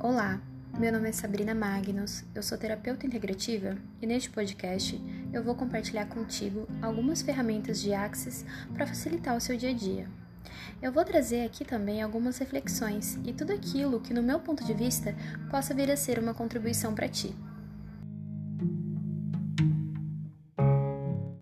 Olá, meu nome é Sabrina Magnus, eu sou terapeuta integrativa e neste podcast eu vou compartilhar contigo algumas ferramentas de Axis para facilitar o seu dia a dia. Eu vou trazer aqui também algumas reflexões e tudo aquilo que, no meu ponto de vista, possa vir a ser uma contribuição para ti.